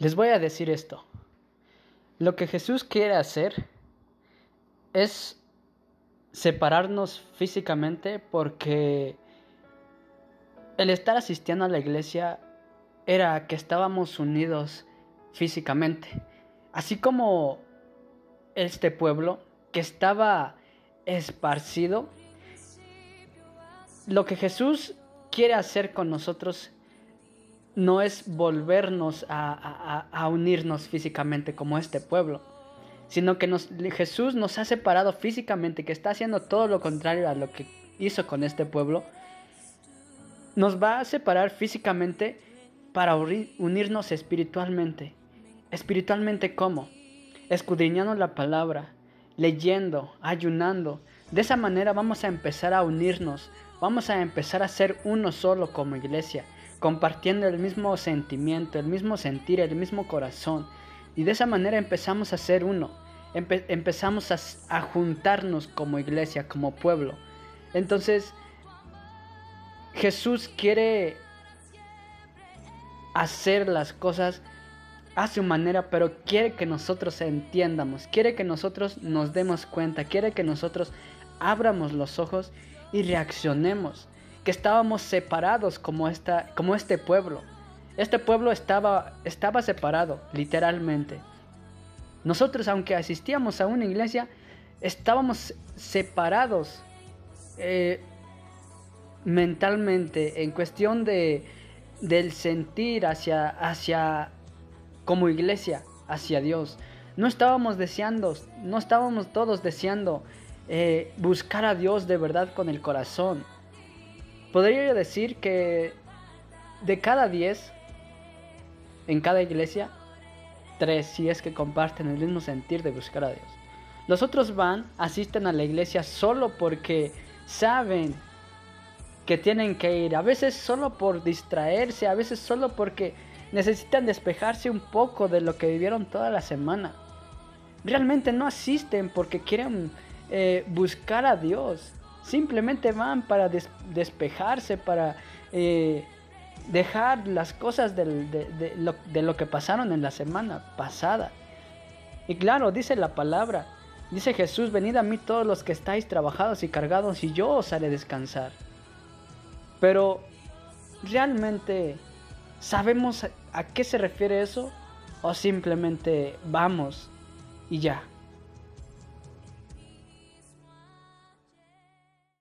Les voy a decir esto. Lo que Jesús quiere hacer es separarnos físicamente porque el estar asistiendo a la iglesia era que estábamos unidos físicamente. Así como este pueblo que estaba esparcido, lo que Jesús quiere hacer con nosotros no es volvernos a, unirnos físicamente como este pueblo, sino que Jesús nos ha separado físicamente, que está haciendo todo lo contrario a lo que hizo con este pueblo, nos va a separar físicamente para unirnos espiritualmente. ¿Espiritualmente cómo? Escudriñando la palabra, leyendo, ayunando. De esa manera vamos a empezar a unirnos, vamos a empezar a ser uno solo como iglesia compartiendo el mismo sentimiento, el mismo sentir, el mismo corazón. Y de esa manera empezamos a ser uno, empezamos a, juntarnos como iglesia, como pueblo. Entonces, Jesús quiere hacer las cosas a su manera, pero quiere que nosotros entiendamos, quiere que nosotros nos demos cuenta, quiere que nosotros abramos los ojos y reaccionemos estábamos separados como, esta, como este pueblo. Este pueblo estaba, estaba separado, literalmente. Nosotros, aunque asistíamos a una iglesia, estábamos separados eh, mentalmente en cuestión de, del sentir hacia, hacia, como iglesia, hacia Dios. No estábamos deseando, no estábamos todos deseando eh, buscar a Dios de verdad con el corazón. Podría decir que de cada 10 en cada iglesia, tres si es que comparten el mismo sentir de buscar a Dios. Los otros van, asisten a la iglesia solo porque saben que tienen que ir, a veces solo por distraerse, a veces solo porque necesitan despejarse un poco de lo que vivieron toda la semana. Realmente no asisten porque quieren eh, buscar a Dios. Simplemente van para despejarse, para eh, dejar las cosas de, lo, de lo que pasaron en la semana pasada. Y claro, dice la palabra, dice Jesús, venid a mí todos los que estáis trabajados y cargados y yo os haré descansar. Pero, ¿realmente sabemos a qué se refiere eso? ¿O simplemente vamos y ya?